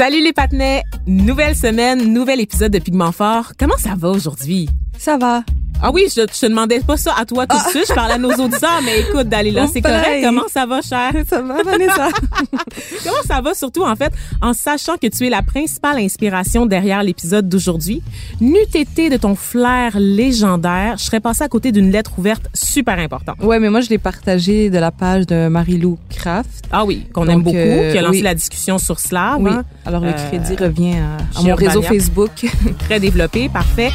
Salut les patinets! Nouvelle semaine, nouvel épisode de Pigment Fort. Comment ça va aujourd'hui? Ça va. Ah oui, je, te demandais pas ça à toi tout de suite. Je parlais à nos auditeurs, mais écoute, Dalila, c'est correct. Comment ça va, cher? Ça va, Vanessa? Comment ça va, surtout, en fait, en sachant que tu es la principale inspiration derrière l'épisode d'aujourd'hui? N'eût été de ton flair légendaire, je serais passée à côté d'une lettre ouverte super importante. Ouais, mais moi, je l'ai partagée de la page de Marie-Lou Kraft. Ah oui, qu'on aime beaucoup, euh, qui a lancé oui. la discussion sur Slav. Oui. Hein? Alors, le crédit euh, revient à, à mon réseau Facebook. Très développé, parfait.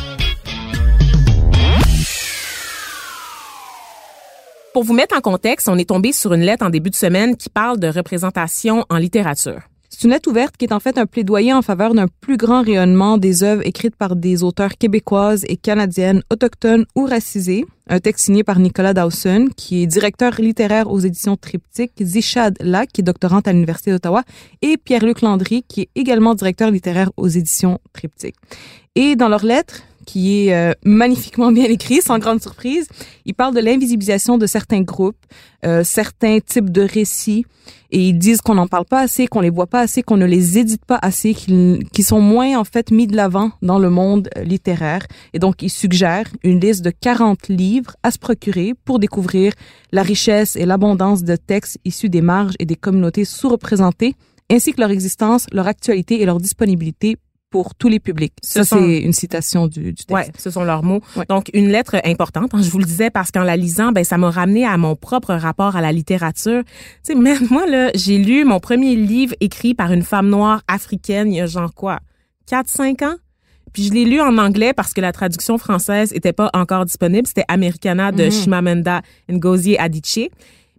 Pour vous mettre en contexte, on est tombé sur une lettre en début de semaine qui parle de représentation en littérature. C'est une lettre ouverte qui est en fait un plaidoyer en faveur d'un plus grand rayonnement des œuvres écrites par des auteurs québécoises et canadiennes autochtones ou racisées. Un texte signé par Nicolas Dawson, qui est directeur littéraire aux éditions Triptyque, Zishad Lac, qui est doctorante à l'Université d'Ottawa, et Pierre-Luc Landry, qui est également directeur littéraire aux éditions Triptyque. Et dans leur lettre, qui est euh, magnifiquement bien écrit, sans grande surprise. Il parle de l'invisibilisation de certains groupes, euh, certains types de récits, et ils disent qu'on n'en parle pas assez, qu'on les voit pas assez, qu'on ne les édite pas assez, qu'ils qu sont moins en fait mis de l'avant dans le monde littéraire. Et donc, ils suggèrent une liste de 40 livres à se procurer pour découvrir la richesse et l'abondance de textes issus des marges et des communautés sous-représentées, ainsi que leur existence, leur actualité et leur disponibilité pour tous les publics. Ce Ça, sont... c'est une citation du, du texte. Ouais, ce sont leurs mots. Ouais. Donc, une lettre importante, hein, je vous le disais, parce qu'en la lisant, ben, ça m'a ramené à mon propre rapport à la littérature. Tu sais, même moi, là, j'ai lu mon premier livre écrit par une femme noire africaine il y a genre quoi? 4-5 ans? Puis je l'ai lu en anglais parce que la traduction française était pas encore disponible. C'était Americana de Mhm. Chimamanda Ngozi Adichie.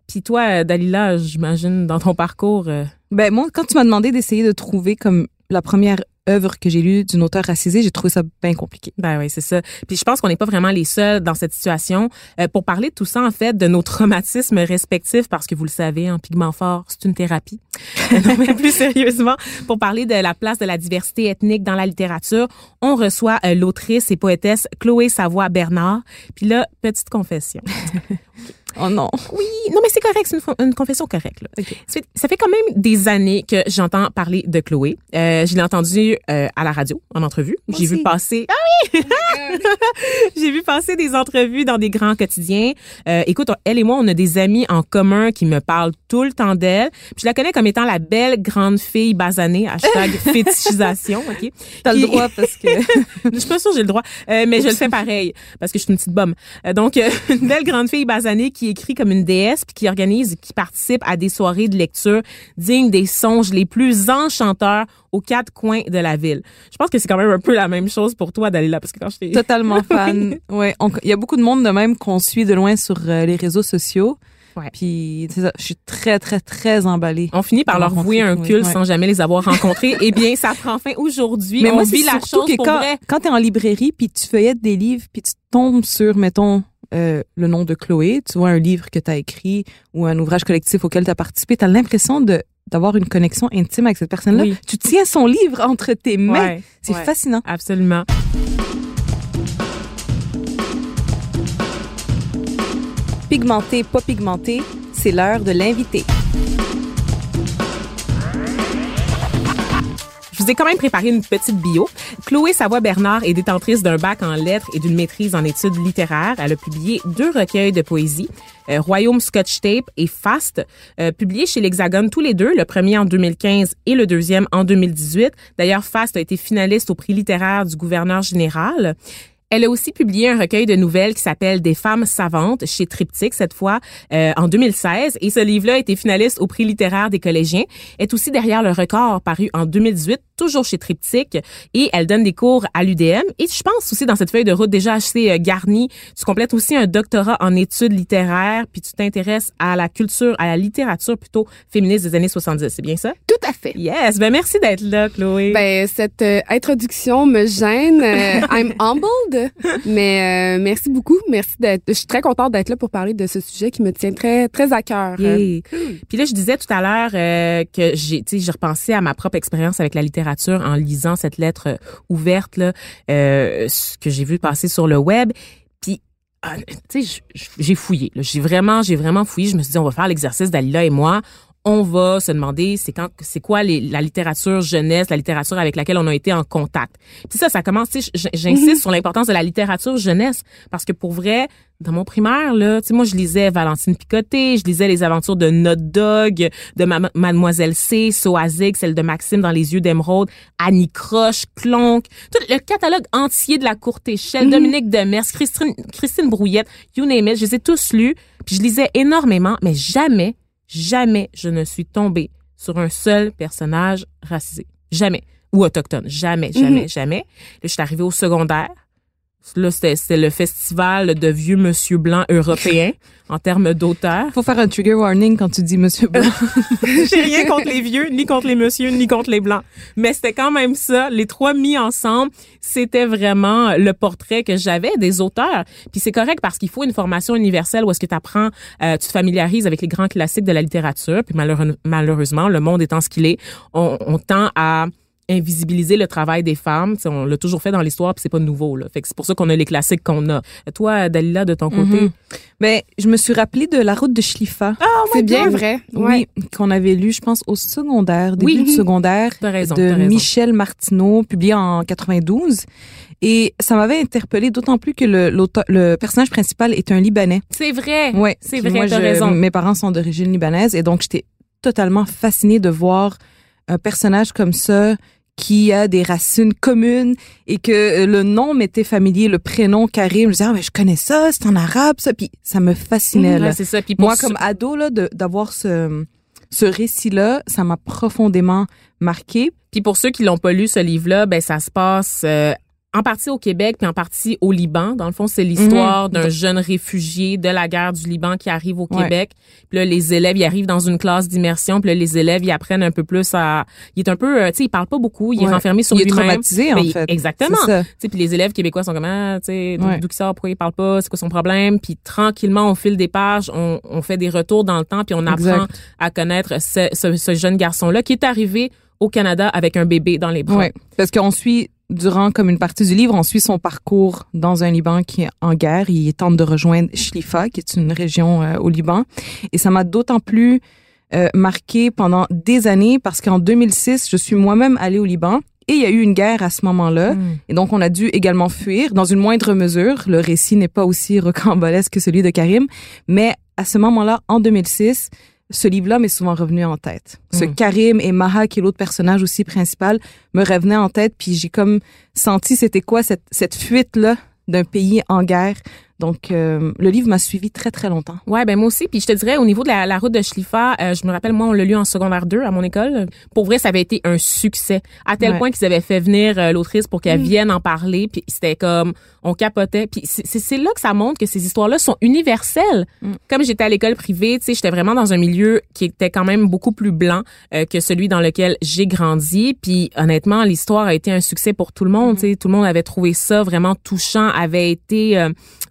Puis toi, Dalila, j'imagine, dans ton parcours... euh, Ben, moi, quand tu m'as demandé d'essayer de trouver comme la première œuvre que j'ai lue d'une auteure racisée, j'ai trouvé ça bien compliqué. Ben oui, c'est ça. Puis je pense qu'on n'est pas vraiment les seuls dans cette situation. Euh, pour parler de tout ça, en fait, de nos traumatismes respectifs, parce que vous le savez, en pigment fort, c'est une thérapie. non, mais plus sérieusement, pour parler de la place de la diversité ethnique dans la littérature, on reçoit euh, l'autrice et poétesse Chloé Savoie-Bernard. Puis là, petite confession. Oh non. Oui, non, mais c'est correct, c'est une, une, confession correcte. Là. Okay. Ça, fait, ça, fait, quand même des années que j'entends parler de Chloé. Euh, je l'ai entendue euh, à la radio, en entrevue. J'ai vu passer... Ah oui! J'ai vu passer des entrevues dans des grands quotidiens. Euh, écoute, elle et moi, on a des amis en commun qui me parlent tout le temps d'elle. Puis je la connais comme étant la belle grande fille basanée, hashtag fétichisation, OK? T'as le droit parce que... je suis pas sûre que j'ai le droit, euh, mais je le fais pareil parce que je suis une petite bombe. Euh, donc, une belle grande fille basanée qui écrit comme une déesse puis qui organise, qui participe à des soirées de lecture dignes des songes les plus enchanteurs aux quatre coins de la ville. Je pense que c'est quand même un peu la même chose pour toi d'aller là parce que quand je fais totalement fan. ouais, il y a beaucoup de monde de même qu'on suit de loin sur euh, les réseaux sociaux. Ouais. Puis ça, je suis très très très emballée. On finit par leur vouer un culte ouais. sans jamais les avoir rencontrés. eh bien, ça prend fin aujourd'hui. Mais on moi, vit la chose que pour quand, vrai. quand t'es en librairie puis tu feuillettes des livres puis tu tombes sur mettons euh, le nom de Chloé, tu vois un livre que tu as écrit ou un ouvrage collectif auquel tu as participé, tu as l'impression de d'avoir une connexion intime avec cette personne-là. Oui. Tu tiens son livre entre tes mains. Ouais, c'est ouais, fascinant. Absolument. Pigmenté, pas pigmenté, c'est l'heure de l'invité. Vous ai quand même préparé une petite bio. Chloé Savoie-Bernard est détentrice d'un bac en lettres et d'une maîtrise en études littéraires. Elle a publié deux recueils de poésie, euh, Royaume Scotch Tape et Fast, euh, publiés chez l'Hexagone tous les deux, le premier en 2015 et le deuxième en 2018. D'ailleurs, Fast a été finaliste au prix littéraire du gouverneur général. Elle a aussi publié un recueil de nouvelles qui s'appelle Des femmes savantes chez Triptyque cette fois euh, en 2016 et ce livre-là a été finaliste au prix littéraire des collégiens. Est aussi derrière le record paru en 2018 toujours chez Triptyque et elle donne des cours à l'UDM. Et je pense aussi dans cette feuille de route déjà assez euh, garnie, tu complètes aussi un doctorat en études littéraires, puis tu t'intéresses à la culture, à la littérature plutôt féministe des années 70. C'est bien ça? Tout à fait. Yes. Ben merci d'être là, Chloé. Ben cette euh, introduction me gêne. Euh, I'm humbled, mais merci beaucoup. Merci d'être. Je suis très contente d'être là pour parler de ce sujet qui me tient très très à cœur. Puis là, je disais tout à l'heure que j'ai, tu sais, j'ai repensé à ma propre expérience avec la littérature en lisant cette lettre euh, ouverte euh, que j'ai vu passer sur le web. Puis, ah, tu sais, j'ai fouillé. J'ai vraiment, j'ai vraiment fouillé. Je me suis dit, on va faire l'exercice d'Alila et moi on va se demander c'est quand c'est quoi les, la littérature jeunesse, la littérature avec laquelle on a été en contact. Puis ça, ça commence. J'insiste mhm. sur l'importance de la littérature jeunesse parce que pour vrai, dans mon primaire là, tu sais moi je lisais Valentine Picoté, je lisais les aventures de Not Dog, de Mademoiselle C, Soazig, celle de Maxime dans les yeux d'émeraude, Annie Croche, Clonk, tout le catalogue entier de la courte échelle, mhm. Dominique Demers, Christine Christine Brouillette, you name it, je les ai tous lus, puis je lisais énormément, mais jamais jamais je ne suis tombée sur un seul personnage racisé. Jamais. Ou autochtone. Jamais, jamais, mhm. jamais. Là, je suis arrivée au secondaire. Là, c'était le festival de vieux monsieur blanc européen en termes d'auteur. Faut faire un trigger warning quand tu dis monsieur blanc. J'ai rien contre les vieux, ni contre les messieurs, ni contre les blancs. Mais c'était quand même ça. Les trois mis ensemble, c'était vraiment le portrait que j'avais des auteurs. Puis c'est correct parce qu'il faut une formation universelle où est-ce que tu apprends, euh, tu te familiarises avec les grands classiques de la littérature. Puis malheureusement, le monde étant ce qu'il est, on, on tend à invisibiliser le travail des femmes. on l'a toujours fait dans l'histoire, puis c'est pas nouveau. Là. Fait que c'est pour ça qu'on a les classiques qu'on a. Toi, Dalila, de ton côté? Mm Ben, je me suis rappelé de La route de Schlifa. Oh c'est bien vrai. Oui, qu'on avait lu, je pense, au secondaire, début du secondaire, raison, de Michel Martineau, publié en 92. Et ça m'avait interpellé d'autant plus que le, le personnage principal est un Libanais. C'est vrai. Ouais, c'est vrai, t'as raison. Mes parents sont d'origine libanaise et donc j'étais totalement fascinée de voir un personnage comme ça qui a des racines communes et que euh, le nom m'était familier, le prénom Karim. Je disais, ah, mais je connais ça, c'est en arabe, ça. Puis ça me fascinait. là. c'est ça. Puis Moi, comme ado, là, d'avoir ce, ce récit-là, ça m'a profondément marqué. Puis pour ceux qui l'ont pas lu, ce livre-là, ben ça se passe euh, en partie au Québec puis en partie au Liban. Dans le fond, c'est l'histoire mhm. d'un jeune réfugié de la guerre du Liban qui arrive au Québec. Puis là, les élèves, ils arrivent dans une classe d'immersion. Puis là, les élèves, ils apprennent un peu plus à... Il est un peu... Euh, tu sais, il parle pas beaucoup. Il est renfermé sur lui-même. Il est traumatisé, en fait. Exactement. Puis les élèves québécois sont comme, ah, tu sais, d'où il sort, pourquoi il parle pas, c'est quoi son problème? Puis tranquillement, au fil des pages, on, on fait des retours dans le temps puis on apprend à connaître ce, ce, ce jeune garçon-là qui est arrivé au Canada avec un bébé dans les bras. Ouais, parce qu'on suit durant comme une partie du livre, on suit son parcours dans un Liban qui est en guerre. Il tente de rejoindre Shlifa, qui est une région euh, au Liban. Et ça m'a d'autant plus euh, marqué pendant des années parce qu'en 2006, je suis moi-même allée au Liban. Et il y a eu une guerre à ce moment-là. Hmm. Et donc, on a dû également fuir dans une moindre mesure. Le récit n'est pas aussi rocambolesque que celui de Karim. Mais à ce moment-là, en 2006, ce livre-là m'est souvent revenu en tête. Ce hmm. Karim et Maha, qui est l'autre personnage aussi principal, me revenait en tête, puis j'ai comme senti c'était quoi cette, cette fuite-là d'un pays en guerre donc, euh, le livre m'a suivi très, très longtemps. Ouais, ben moi aussi. Puis je te dirais, au niveau de la, route de Schliffer, euh, je me rappelle, moi, on l'a lu en secondaire 2 à mon école. Pour vrai, ça avait été un succès. À tel point qu'ils avaient fait venir euh, l'autrice pour qu'elle mm. vienne en parler. Puis c'était comme, on capotait. Puis c'est là que ça montre que ces histoires-là sont universelles. Mm. Comme j'étais à l'école privée, tu sais, j'étais vraiment dans un milieu qui était quand même beaucoup plus blanc que celui dans lequel j'ai grandi. Puis honnêtement, l'histoire a été un succès pour tout le monde. Mm. Tu sais, tout le monde avait trouvé ça vraiment touchant, avait été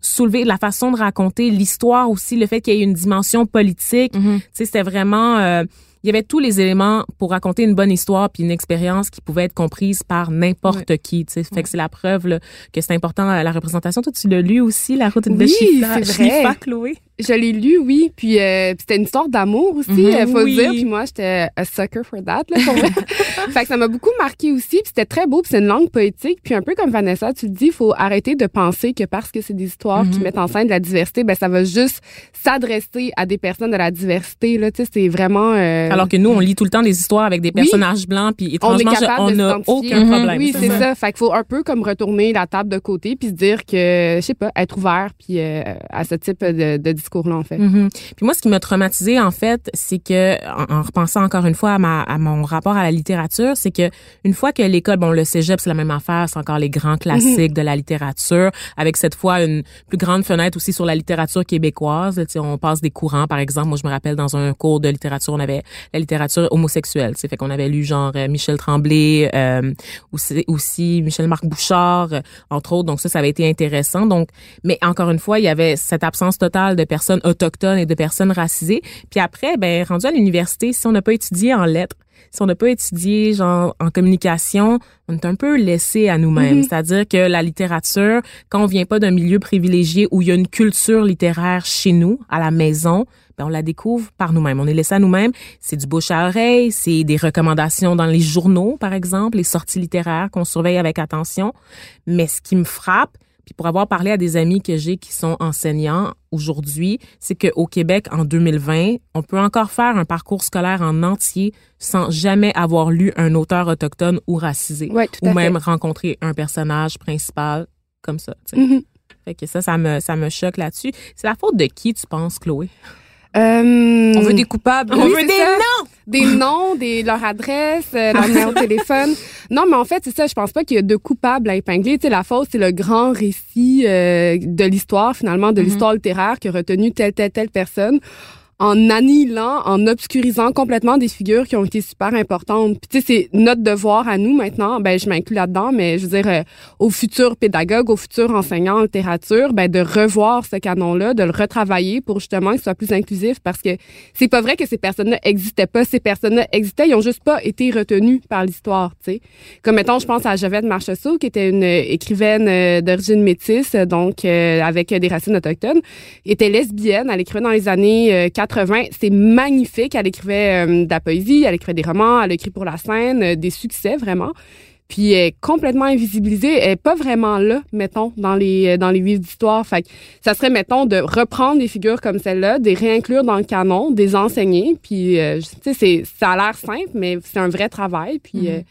soulever la façon de raconter l'histoire aussi, le fait qu'il y ait une dimension politique. Mm-hmm. Tu sais, c'était vraiment euh, il y avait tous les éléments pour raconter une bonne histoire puis une expérience qui pouvait être comprise par n'importe qui. Tu sais, fait que c'est la preuve là, que c'est important la représentation. Toi, tu l'as lu aussi, la route de oui, Chifa, Chloé? Je l'ai lu, oui. Puis euh, c'était une histoire d'amour aussi, mhm. faut dire. Puis moi, j'étais a sucker for that, là, pour fait que ça m'a beaucoup marqué aussi. Puis c'était très beau. Puis c'est une langue poétique. Puis un peu comme Vanessa, tu le dis, il faut arrêter de penser que parce que c'est des histoires qui mhm. mettent en scène de la diversité, ben ça va juste s'adresser à des personnes de la diversité. Là, tu sais, c'est vraiment. Euh, Alors que nous, on lit tout le temps des histoires avec des personnages blancs. Puis étrangement, on n'a aucun problème. Oui, c'est ça. Fait qu'il faut un peu comme retourner la table de côté puis se dire que, je sais pas, être ouvert puis euh, à ce type de, de discours-là, en fait. Mm-hmm. Puis moi, ce qui m'a traumatisé en fait, c'est que, en, repensant encore une fois à, ma, à mon rapport à la littérature, c'est que une fois que l'école, bon, le cégep, c'est la même affaire, c'est encore les grands classiques de la littérature, avec cette fois une plus grande fenêtre aussi sur la littérature québécoise. sais, on passe des courants, par exemple. Moi, je me rappelle dans un cours de littérature, on avait la littérature homosexuelle. C'est fait qu'on avait lu genre euh, Michel Tremblay, euh, aussi, aussi Michel-Marc Bouchard, euh, entre autres. Donc ça, ça avait été intéressant. Donc, mais encore une fois, il y avait cette absence totale de personnes autochtones et de personnes racisées. Puis après, ben rendu à l'université, si on n'a pas étudié en lettres, si on n'a pas étudié genre en communication, on est un peu laissé à nous-mêmes. Mm-hmm. C'est-à-dire que la littérature, quand on vient pas d'un milieu privilégié où il y a une culture littéraire chez nous, à la maison, ben on la découvre par nous-mêmes. On est laissé à nous-mêmes. C'est du bouche à oreille, c'est des recommandations dans les journaux, par exemple, les sorties littéraires qu'on surveille avec attention. Mais ce qui me frappe, puis pour avoir parlé à des amis que j'ai qui sont enseignants aujourd'hui, c'est qu'au Québec, en 2020, on peut encore faire un parcours scolaire en entier sans jamais avoir lu un auteur autochtone ou racisé. ou même rencontrer un personnage principal comme ça. Mm-hmm. Fait que ça, ça me, ça me choque là-dessus. C'est la faute de qui, tu penses, Chloé? Euh, on veut des coupables. on veut des noms. Des noms, des leur adresse, euh, leur numéro de téléphone. Non, mais en fait, c'est ça. Je pense pas qu'il y a de coupables à épingler. Tu sais, la faute, c'est le grand récit euh, de l'histoire finalement, de mm-hmm. l'histoire littéraire qui a retenu telle telle telle personne en annihilant, en obscurisant complètement des figures qui ont été super importantes. Puis tu sais, c'est notre devoir à nous maintenant, ben je m'inclus là-dedans, mais je veux dire, euh, aux futurs pédagogues, aux futurs enseignants en littérature, ben de revoir ce canon-là, de le retravailler pour justement qu'il soit plus inclusif, parce que c'est pas vrai que ces personnes-là existaient pas. Ces personnes-là existaient, ils ont juste pas été retenues par l'histoire, tu sais. Comme mettons, je pense à Javette Marchessault, qui était une écrivaine euh, d'origine métisse, donc euh, avec des racines autochtones, était lesbienne, elle écrivait dans les années 80. C'est magnifique. Elle écrivait euh, de la poésie, elle écrivait des romans, elle écrit pour la scène, euh, des succès vraiment. Puis elle est complètement invisibilisée, elle est pas vraiment là, mettons, dans les euh, dans les livres d'histoire. Fait que ça serait mettons de reprendre des figures comme celle-là, de les réinclure dans le canon, des enseigner. Puis tu sais, c'est ça a l'air simple, mais c'est un vrai travail. Puis mm-hmm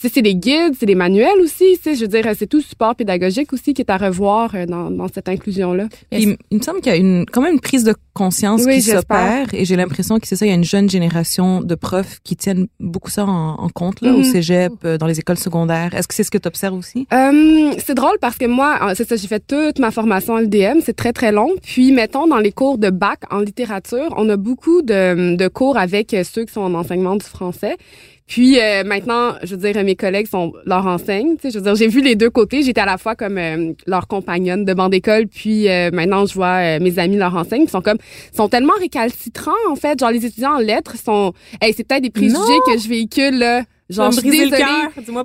c'est des guides, c'est des manuels aussi, je veux dire, c'est tout support pédagogique aussi qui est à revoir euh, dans, dans cette inclusion-là. Il, me semble qu'il y a une, quand même une prise de conscience qui s'opère et j'ai l'impression que c'est ça, il y a une jeune génération de profs qui tiennent beaucoup ça en, compte là, au mm-hmm. cégep, euh, dans les écoles secondaires. Est-ce que c'est ce que tu observes aussi? Euh, c'est drôle parce que moi, c'est ça, j'ai fait toute ma formation en LDM, c'est très très long. Puis, mettons, dans les cours de bac en littérature, on a beaucoup de, de cours avec ceux qui sont en enseignement du français. Puis euh, maintenant, je veux dire, mes collègues sont leur enseigne. Tu sais, je veux dire, j'ai vu les deux côtés. J'étais à la fois comme euh, leur compagnonne de bande d'école, puis euh, maintenant je vois mes amis leur enseigne. Ils sont comme, sont tellement récalcitrants en fait. Genre les étudiants en lettres sont, hey, c'est peut-être des préjugés que je véhicule là. Genre, je suis désolée,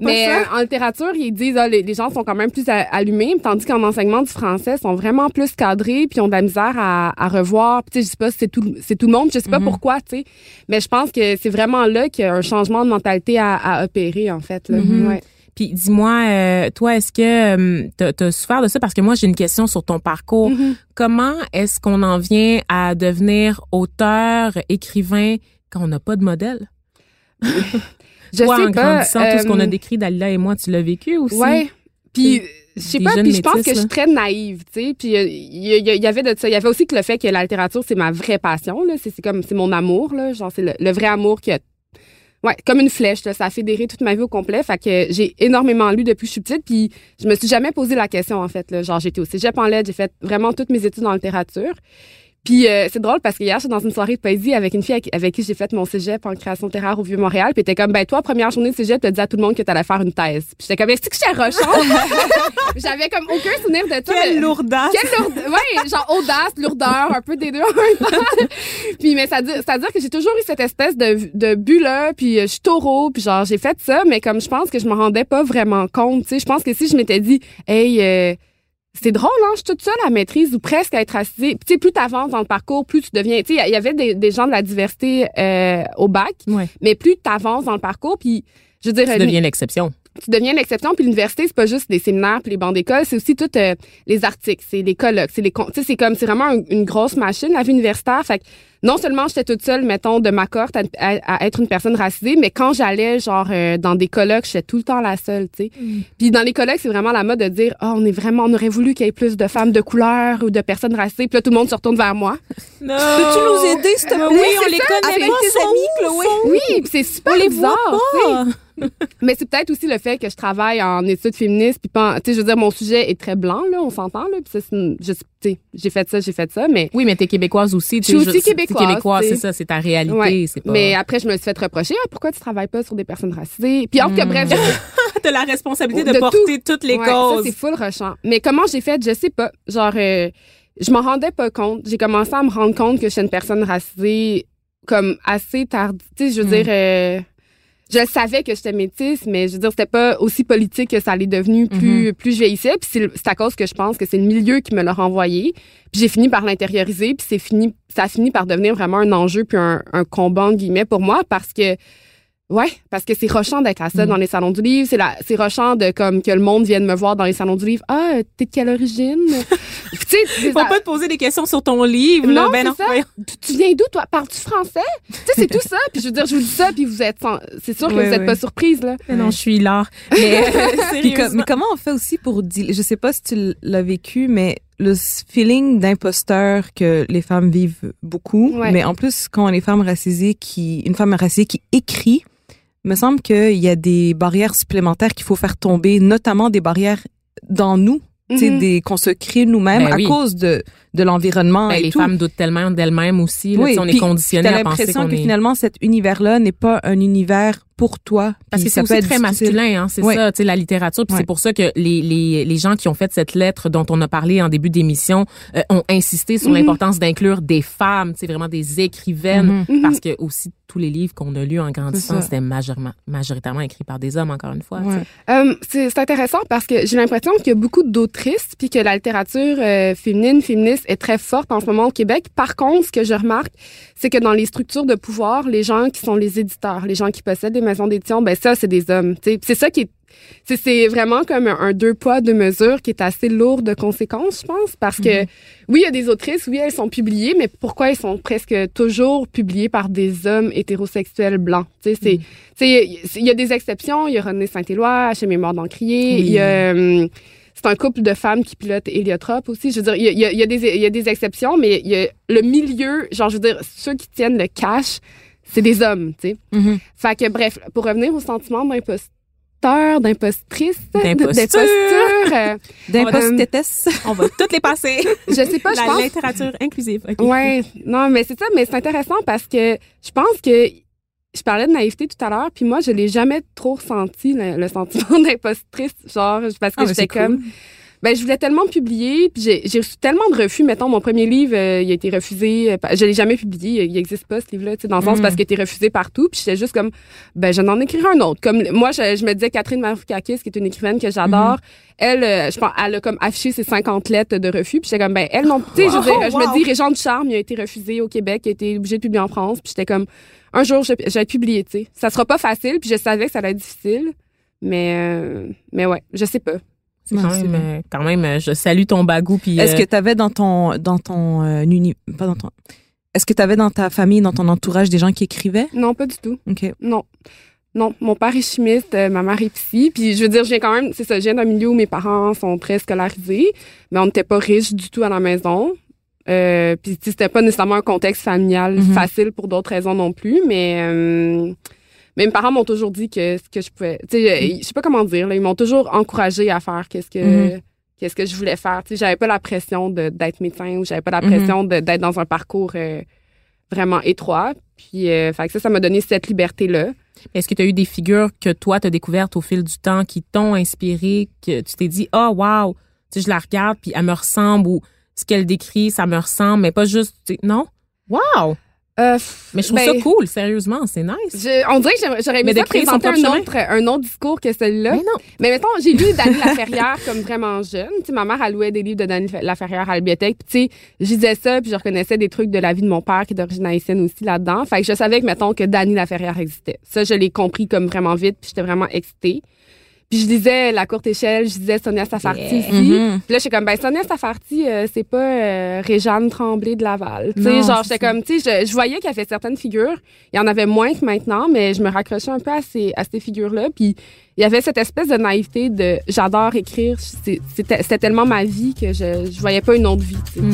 mais en littérature, ils disent ah, les, gens sont quand même plus allumés, tandis qu'en enseignement du français, ils sont vraiment plus cadrés, puis ont de la misère à, à revoir. Puis, je sais pas si c'est tout, c'est tout le monde, je sais pas mm-hmm. pourquoi, tu sais, mais je pense que c'est vraiment là qu'il y a un changement de mentalité à, à opérer, en fait. Là. Ouais. Puis dis-moi, euh, toi, est-ce que euh, tu as, souffert de ça? Parce que moi, j'ai une question sur ton parcours. Mm-hmm. Comment est-ce qu'on en vient à devenir auteur, écrivain, quand on n'a pas de modèle? Je Toi, sais en pas. grandissant, tout ce qu'on a euh, décrit Dalila et moi, tu l'as vécu aussi? Ouais. Puis je sais pas, puis je pense que je suis très naïve, tu sais. Puis il y, avait de ça. Il y avait aussi que le fait que la littérature, c'est ma vraie passion, là. C'est comme, c'est mon amour, là. Genre, c'est le, vrai amour qui a Ouais, comme une flèche, là, ça a fédéré toute ma vie au complet. Fait que j'ai énormément lu depuis que je suis petite, puis je me suis jamais posé la question en fait. Là. Genre j'étais au cégep en lettres, j'ai fait vraiment toutes mes études en littérature. Puis euh, c'est drôle parce que hier, j'étais dans une soirée de poésie avec une fille avec, qui j'ai fait mon cégep en création littéraire au Vieux-Montréal. Puis t'es comme, ben toi, première journée de cégep, t'as dit à tout le monde que t'allais faire une thèse. Puis j'étais comme, est-ce que j'étais rochon? J'avais comme aucun souvenir de ça. Quelle lourdeur! Quelle lourdeur! Ouais, genre audace, lourdeur, un peu des deux en même temps. puis mais ça veut dire, dire que j'ai toujours eu cette espèce de, de bulle puis euh, je suis taureau, puis genre j'ai fait ça, mais comme je pense que je me rendais pas vraiment compte, tu sais, je pense que si je m'étais dit, hey, euh, c'est drôle, hein? Je suis toute seule à maîtrise ou presque à être assise. Tu sais, plus t'avances dans le parcours, plus tu deviens. Tu sais, il y avait des, des, gens de la diversité euh, au bac, mais plus tu avances dans le parcours, puis je veux dire. Tu deviens l'exception. Tu deviens l'exception. Puis l'université, c'est pas juste des séminaires puis les bancs d'école, c'est aussi tous euh, les articles, c'est les colloques, c'est les, tu sais, c'est comme, c'est vraiment une grosse machine la vie universitaire. Fait que non seulement j'étais toute seule, mettons, de ma cohorte à, être une personne racisée, mais quand j'allais, genre, euh, dans des colloques, j'étais tout le temps la seule, tu sais. Mm. Puis dans les colloques, c'est vraiment la mode de dire, oh, on est vraiment, on aurait voulu qu'il y ait plus de femmes de couleur ou de personnes racisées. Puis là, tout le monde se retourne vers moi. Non. Peux-tu nous aider, s'il te plaît? Oui, on les connaît Avec tes amis, Chloé. Oui, c'est super bizarre, mais c'est peut-être aussi le fait que je travaille en études féministes puis pas tu sais je veux dire mon sujet est très blanc là on s'entend là puis c'est j'ai fait ça j'ai fait ça mais oui mais t'es québécoise aussi je suis aussi québécoise c'est ça c'est ta réalité c'est pas mais après je me suis fait reprocher ah, pourquoi tu travailles pas sur des personnes racisées? Puis en tout cas bref t'as la responsabilité de, porter toutes les causes ça c'est full rushant. Mais comment j'ai fait? Je sais pas. Genre euh, je m'en rendais pas compte. J'ai commencé à me rendre compte que je suis une personne racisée comme assez tard tu sais je veux mm. dire euh, je savais que j'étais métisse, mais je veux dire, c'était pas aussi politique que ça allait devenu plus, mm-hmm. plus je vieillissais. Puis c'est à cause que je pense que c'est le milieu qui me l'a renvoyé. Puis j'ai fini par l'intérioriser, puis c'est fini, ça a fini par devenir vraiment un enjeu puis un, un combat, en guillemets, pour moi, parce que Ouais, parce que c'est rochant d'être à ça mm. dans les salons du livre. C'est la, c'est rochant de comme que le monde vienne me voir dans les salons du livre. Ah, t'es de quelle origine? Tu sais, faut pas te poser des questions sur ton livre. Non, ben non. Ça. Tu, viens d'où toi? Parles-tu français? Tu sais, c'est tout ça. Puis je veux dire, je vous dis ça, puis vous êtes, c'est sûr que vous êtes pas surprise là. non, je suis là. Mais, mais comment on fait aussi pour dire Je sais pas si tu l'as vécu, mais le feeling d'imposteur que les femmes vivent beaucoup, mais en plus quand les femmes racisées qui, une femme racisée qui écrit, me semble qu'il y a des barrières supplémentaires qu'il faut faire tomber, notamment des barrières dans nous, mm des qu'on se crée nous-mêmes ben à cause de de l'environnement ben, et les femmes doutent tellement d'elles-mêmes aussi. Là, oui, on est conditionné à penser qu'on que finalement cet univers-là n'est pas un univers pour toi. Parce que c'est aussi très masculin, hein, c'est ça, tu sais, la littérature. Puis c'est pour ça que les, les, les gens qui ont fait cette lettre dont on a parlé en début d'émission euh, ont insisté sur mhm. l'importance d'inclure des femmes, tu sais, vraiment des écrivaines, mhm. parce que aussi tous les livres qu'on a lus en grandissant, c'était majoritairement écrit par des hommes, encore une fois. Euh, c'est intéressant parce que j'ai l'impression qu'il y a beaucoup d'autrices, puis que la littérature euh, féminine, féministe est très forte en ce moment au Québec. Par contre, ce que je remarque, c'est que dans les structures de pouvoir, les gens qui sont les éditeurs, les gens qui possèdent des maisons d'édition, ben ça, c'est des hommes. C'est ça qui est c'est vraiment comme un, deux poids deux mesures qui est assez lourd de conséquences, je pense, parce que mm-hmm. oui, il y a des autrices, oui, elles sont publiées, mais pourquoi elles sont presque toujours publiées par des hommes hétérosexuels blancs? Tu sais, c'est, mm. il y a des exceptions. Il y a René Saint-Éloi, H.M. Mémoire d'Encrier. Il y a hum, c'est un couple de femmes qui pilotent Héliotrope aussi. Je veux dire, il y a, y il y a des exceptions, mais il y a le milieu, genre, je veux dire, ceux qui tiennent le cash, c'est des hommes, tu sais. Mm-hmm. Fait que, bref, pour revenir au sentiment d'imposteur, d'impostrice, d'imposture, euh, d'impostesse. On va toutes les passer. Je sais pas, je La pense. littérature inclusive. Okay. Ouais, non, mais c'est ça, mais c'est intéressant parce que je pense que je parlais de naïveté tout à l'heure, puis moi, je l'ai jamais trop ressenti, le, sentiment d'impostrice, genre, parce que ah, j'étais comme... Ben, je voulais tellement publier, puis j'ai reçu tellement de refus. Mettons, mon premier livre, euh, il a été refusé. Euh, je l'ai jamais publié. Il n'existe pas, ce livre-là, dans le sens parce mm. qu'il a été refusé partout. Puis j'étais juste comme, ben, je vais en écrire un autre. Comme moi, je, me disais Catherine Marfoukakis, qui est une écrivaine que j'adore. Mm-hmm. Elle, euh, je pense, elle a comme affiché ses 50 lettres de refus. Puis j'étais comme, ben, elle non. Tu sais, je, je me dis, Régent Charme, il a été refusé au Québec, il a été obligé de publier en France. Puis j'étais comme, un jour, je, je vais publier, tu sais. Ça sera pas facile, puis je savais que ça allait être difficile. Mais, euh, mais ouais, je sais pas. C'est quand, même, euh, quand même, euh, je salue ton bagou. Puis, Est-ce que tu avais dans ton, dans ton, uni, pas dans ton, est-ce que tu avais dans ta famille, dans ton entourage, des gens qui écrivaient? Non, pas du tout. OK. Non. Non, mon père est chimiste, ma mère est psy. Puis je veux dire, j'ai quand même, c'est ça, je viens d'un milieu où mes parents sont très scolarisés, mais on n'était pas riches du tout à la maison. Euh, puis c'était pas nécessairement un contexte familial mhm. facile pour d'autres raisons non plus, mais euh, mes parents m'ont toujours dit que ce que je pouvais, tu sais, je sais pas comment dire, là, ils m'ont toujours encouragé à faire qu'est-ce que mhm. qu'est-ce que je voulais faire. Tu sais, j'avais pas la pression d'être médecin ou j'avais pas la mhm. pression d'être dans un parcours euh, vraiment étroit. Puis, euh, fait que ça, ça m'a donné cette liberté là. Est-ce que tu as eu des figures que toi t'as découvertes au fil du temps qui t'ont inspiré, que tu t'es dit, oh wow, tu sais, je la regarde puis elle me ressemble ou ce qu'elle décrit, ça me ressemble, mais pas juste, non? Wow! Euh, mais je trouve ça ben, cool, sérieusement, c'est nice. on dirait que j'aurais aimé ça présenter un autre, un autre discours que celui-là. Mais non. Mais mettons, j'ai lu Dany Laferrière comme vraiment jeune. Tu sais, ma mère, elle louait des livres de Dany Laferrière à la bibliothèque. Puis tu sais, je disais ça, puis je reconnaissais des trucs de la vie de mon père qui est d'origine haïtienne aussi là-dedans. Fait que je savais que, mettons, que Dany Laferrière existait. Ça, je l'ai compris comme vraiment vite, puis j'étais vraiment excitée. Puis je lisais La Courte Échelle, je disais Sonia Safarti Yeah. ici. Mhm. Puis là, j'étais comme, ben, Sonia Safarti, euh, c'est pas euh, Réjeanne Tremblay de Laval. Tu sais, genre, c'est j'étais comme, tu sais, je, je voyais qu'il y avait certaines figures. Il y en avait moins que maintenant, mais je me raccrochais un peu à ces, à ces figures-là. Puis il y avait cette espèce de naïveté de j'adore écrire. C'est- C'était c'était tellement ma vie que je, je voyais pas une autre vie. tu sais.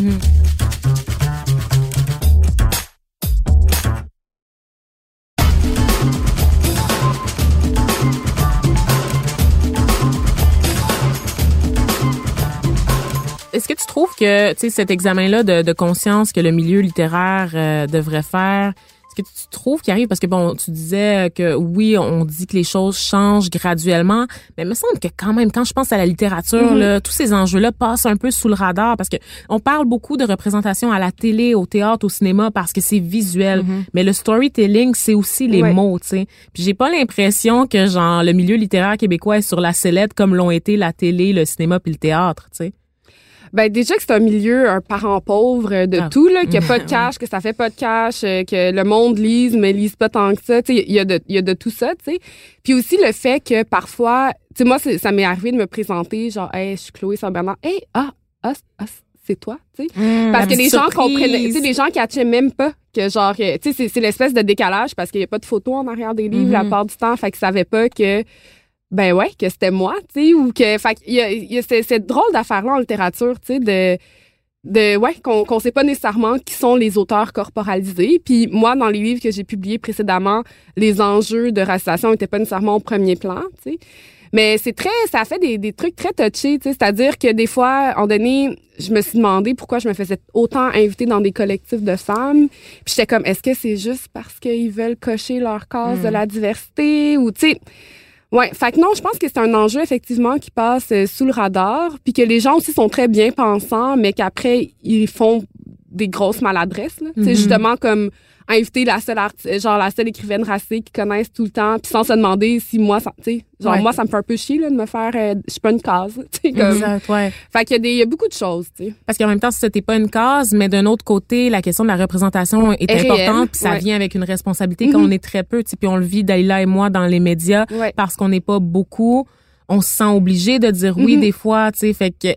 Que tu sais cet examen-là de, de conscience que le milieu littéraire euh, devrait faire, est-ce que tu trouves qu'il arrive? Parce que bon, tu disais que oui, on dit que les choses changent graduellement, mais il me semble que quand même quand je pense à la littérature, Mhm. là, tous ces enjeux-là passent un peu sous le radar parce que on parle beaucoup de représentation à la télé, au théâtre, au cinéma parce que c'est visuel, Mhm. mais le storytelling c'est aussi les Ouais. mots, tu sais. Puis j'ai pas l'impression que genre le milieu littéraire québécois est sur la sellette comme l'ont été la télé, le cinéma puis le théâtre, tu sais. Ben déjà que c'est un milieu, un parent pauvre euh, de Ah. tout, là, qu'il n'y a pas de cash, que ça fait pas de cash, euh, que le monde lise, mais lise pas tant que ça. Tu sais, il y a de, il y a de tout ça, tu sais. Puis aussi le fait que parfois, tu sais, moi, ça m'est arrivé de me présenter, genre, hey, je suis Chloé Saint-Bernard. Hey, ah, ah, ah, c'est toi, tu sais. Parce La que les gens comprenaient, tu sais, les gens catchaient même pas que genre, euh, tu sais, c'est- l'espèce de décalage parce qu'il y a pas de photos en arrière des livres la Mhm. part du temps, fait qu'ils savaient pas que, ben ouais, que c'était moi, tu sais, ou que, fait qu'il y a, il y a cette, cette drôle d'affaire-là en littérature, tu sais, de, de, ouais, qu'on qu'on sait pas nécessairement qui sont les auteurs corporalisés. Puis moi, dans les livres que j'ai publiés précédemment, les enjeux de racisation étaient pas nécessairement au premier plan, tu sais. Mais c'est très, ça fait des, des trucs très touchés, tu sais. C'est-à-dire que des fois, en donné, je me suis demandé pourquoi je me faisais autant inviter dans des collectifs de femmes. Puis j'étais comme, est-ce que c'est juste parce qu'ils veulent cocher leur case de la diversité? Ou, tu sais. Ouais, fait que non, je pense que c'est un enjeu effectivement qui passe euh, sous le radar, puis que les gens aussi sont très bien pensants, mais qu'après ils font des grosses maladresses. là. Sais, Mhm. justement comme inviter la seule arti- genre la seule écrivaine racée qui connaissent tout le temps, puis sans se demander si moi, ça, tu sais, genre Ouais. moi ça me fait un peu chier là, de me faire, euh, je suis pas une case, tu sais, comme. Exact, ouais. Fait qu'il y a des, il y a beaucoup de choses, tu sais. Parce qu'en même temps, c'était pas une case, mais d'un autre côté, la question de la représentation est, importante, puis ça ouais. vient avec une responsabilité quand Mhm. on est très peu, tu sais, puis on le vit Dalila et moi dans les médias Ouais. parce qu'on n'est pas beaucoup. On se sent obligé de dire oui Mhm. des fois, tu sais, fait que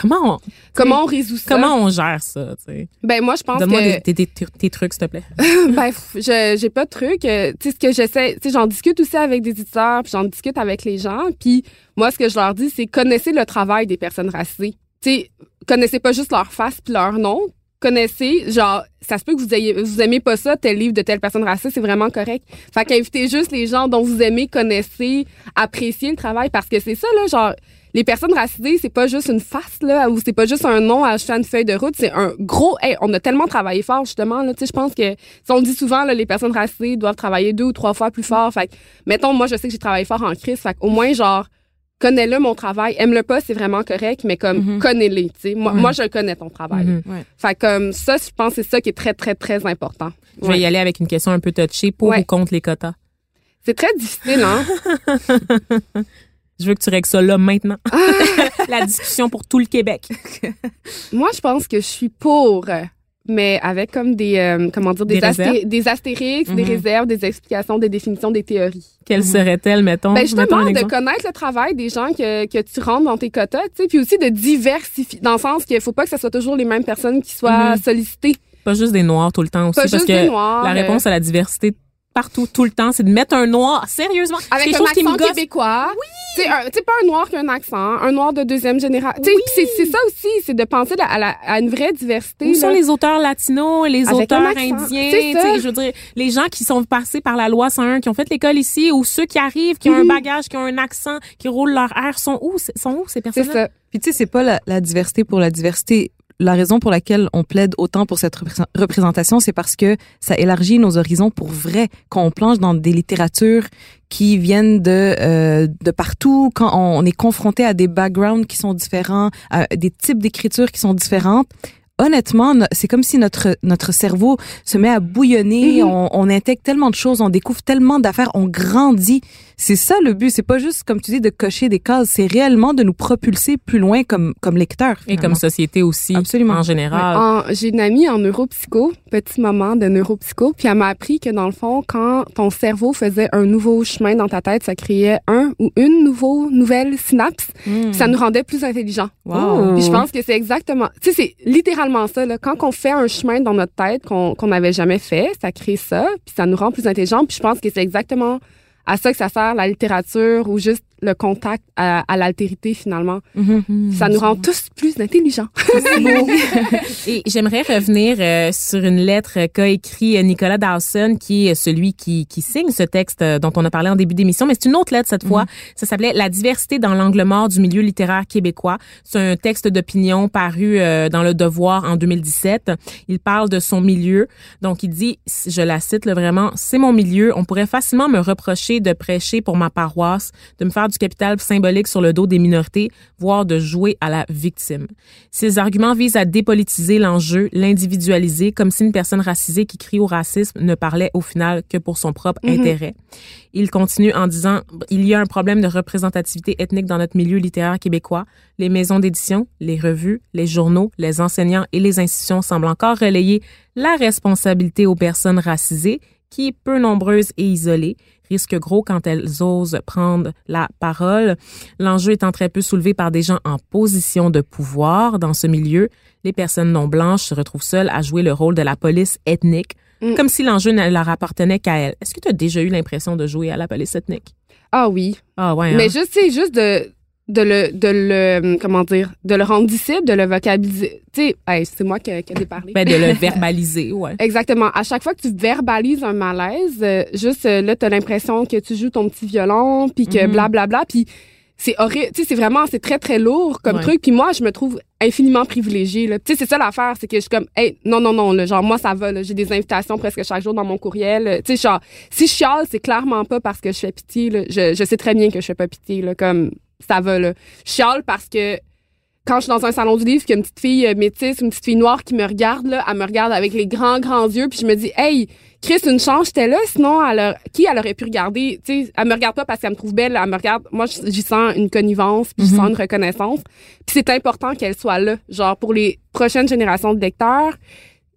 comment on, Comment on résout ça? comment on gère ça, tu sais? Ben moi je pense Donne-moi que des, des- des- tes trucs s'il te plaît. ben, je j'ai pas de truc. Euh, tu sais ce que j'essaie, tu sais j'en discute aussi avec des éditeurs, puis j'en discute avec les gens, puis moi ce que je leur dis c'est connaissez le travail des personnes racisées. Tu sais connaissez pas juste leur face puis leur nom, connaissez genre ça se peut que vous ayez vous aimez pas ça tel livre de telle personne raciste, c'est vraiment correct. Fait qu'invitez juste les gens dont vous aimez, connaissez, appréciez le travail parce que c'est ça là genre les personnes racisées, c'est pas juste une face là ou c'est pas juste un nom à ajouter à une feuille de route, c'est un gros hey, on a tellement travaillé fort justement là, tu sais je pense que on dit souvent là, les personnes racisées doivent travailler deux ou trois fois plus fort. Fait mettons moi je sais que j'ai travaillé fort en crise, fait au moins genre connais-le mon travail, aime-le pas, c'est vraiment correct, mais comme Mhm. connais-le, tu sais. Moi, moi je le connais ton travail. Mhm. Fait que, comme ça, je pense que c'est ça qui est très très très important. Je vais y aller avec une question un peu touchée pour Ouais. ou contre les quotas? C'est très difficile hein? Je veux que tu règles ça là maintenant. La discussion pour tout le Québec. Moi, je pense que je suis pour, mais avec comme des, euh, comment dire, des, Des asté- des astérix, des Mhm. réserves, des explications, des définitions, des théories. Quelle serait-elle, mettons? Ben Mettons justement, un de connaître le travail des gens que, que tu rentres dans tes quotas, tu sais, puis aussi de diversifier, dans le sens qu'il faut pas que ce soit toujours les mêmes personnes qui soient Mhm. sollicitées. Pas juste des noirs tout le temps aussi, Pas parce juste que des noirs. la euh, réponse à la diversité partout, tout le temps, c'est de mettre un noir, sérieusement. avec un chose qui me accent québécois. Oui. Sais, pas un noir qui a un accent, un noir de deuxième génération. Oui. c'est c'est ça aussi, c'est de penser à, la- à une vraie diversité. Où sont les auteurs latinos, les Avec auteurs indiens, C'est je veux dire, les gens qui sont passés par la loi 101, qui ont fait l'école ici, ou ceux qui arrivent, qui ont un Mhm. bagage, qui ont un accent, qui roulent leur air, sont où, sont où ces C'est personnes-là? ça. Puis tu sais, c'est pas la, la diversité pour la diversité. La raison pour laquelle on plaide autant pour cette repré- représentation, c'est parce que ça élargit nos horizons pour vrai. Quand on plonge dans des littératures qui viennent de euh, de partout, quand on est confronté à des backgrounds qui sont différents, à des types d'écriture qui sont différentes, honnêtement, c'est comme si notre notre cerveau se met à bouillonner. Mhm. on, on intègre tellement de choses, on découvre tellement d'affaires, on grandit. C'est ça le but. C'est pas juste, comme tu dis, de cocher des cases. C'est réellement de nous propulser plus loin comme, comme lecteurs. Et comme société aussi. Absolument. En général. J'ai une amie en neuropsycho, petit moment de neuropsycho, puis elle m'a appris que dans le fond, quand ton cerveau faisait un nouveau chemin dans ta tête, ça créait un ou une nouveau, nouvelle synapse. Hmm. Ça nous rendait plus intelligents. Wow. Puis je pense que c'est exactement, tu sais, c'est littéralement ça. Là. Quand on fait un chemin dans notre tête qu'on qu'on n'avait jamais fait, ça crée ça, puis ça nous rend plus intelligents. Puis je pense que c'est exactement à ça que ça sert la littérature ou juste le contact à, à l'altérité finalement. Mhm. Ça nous rend tous plus intelligents. Et j'aimerais revenir euh, sur une lettre qu'a écrit euh, Nicolas Dawson, qui est celui qui, qui signe ce texte euh, dont on a parlé en début d'émission, mais c'est une autre lettre cette fois. Ça s'appelait La diversité dans l'angle mort du milieu littéraire québécois. C'est un texte d'opinion paru euh, dans Le Devoir en 2017. Il parle de son milieu. Donc, il dit, je la cite là, vraiment, c'est mon milieu. On pourrait facilement me reprocher de prêcher pour ma paroisse, de me faire du capital symbolique sur le dos des minorités, voire de jouer à la victime. Ces arguments visent à dépolitiser l'enjeu, l'individualiser, comme si une personne racisée qui crie au racisme ne parlait au final que pour son propre intérêt. Il continue en disant, il y a un problème de représentativité ethnique dans notre milieu littéraire québécois. Les maisons d'édition, les revues, les journaux, les enseignants et les institutions semblent encore relayer la responsabilité aux personnes racisées, qui, peu nombreuses et isolées, risquent gros quand elles osent prendre la parole. L'enjeu étant très peu soulevé par des gens en position de pouvoir dans ce milieu, les personnes non blanches se retrouvent seules à jouer le rôle de la police ethnique, Mm. comme si l'enjeu ne leur appartenait qu'à elles. Est-ce que tu as déjà eu l'impression de jouer à la police ethnique? ah oui. Ah ouais. Mais hein? juste, c'est juste de, de le, de le, comment dire, de le rendre disciple, de le vocabiliser. Tu sais, hey, c'est moi qui, qui ai parlé. Ben, de le verbaliser, ouais. Exactement. À chaque fois que tu verbalises un malaise, euh, juste euh, là, t'as l'impression que tu joues ton petit violon, puis que Mhm. blablabla, puis c'est horrible. Tu sais, c'est vraiment, c'est très très lourd comme Ouais. truc. Puis moi, je me trouve infiniment privilégiée. Là. Tu sais, c'est ça l'affaire, c'est que je suis comme, hey, non non non, là, genre moi ça va. J'ai des invitations presque chaque jour dans mon courriel. Euh, Tu sais, genre, si je chiale, c'est clairement pas parce que je fais pitié. Là. Je, je sais très bien que je fais pas pitié. Là, comme ça va là. Je chiale parce que quand je suis dans un salon du livre, qu'il y a une petite fille euh, métisse, une petite fille noire qui me regarde, là, elle me regarde avec les grands, grands yeux, puis je me dis, hey, Chris, une chance, j'étais là, sinon, elle a- qui elle aurait pu regarder? Tu sais, elle me regarde pas parce qu'elle me trouve belle, elle me regarde, moi, j'y sens une connivence, puis j'y sens une reconnaissance. Puis c'est important qu'elle soit là, genre, pour les prochaines générations de lecteurs,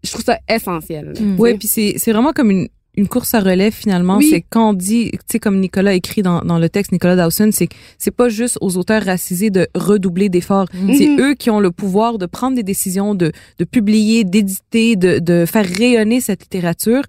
je trouve ça essentiel. Mm. Ouais, puis c'est c'est vraiment comme une une course à relais finalement, Oui. c'est quand on dit, tu sais comme Nicolas écrit dans, dans le texte Nicolas Dawson, c'est que c'est pas juste aux auteurs racisés de redoubler d'efforts, c'est Mhm. eux qui ont le pouvoir de prendre des décisions, de de publier, d'éditer, de de faire rayonner cette littérature.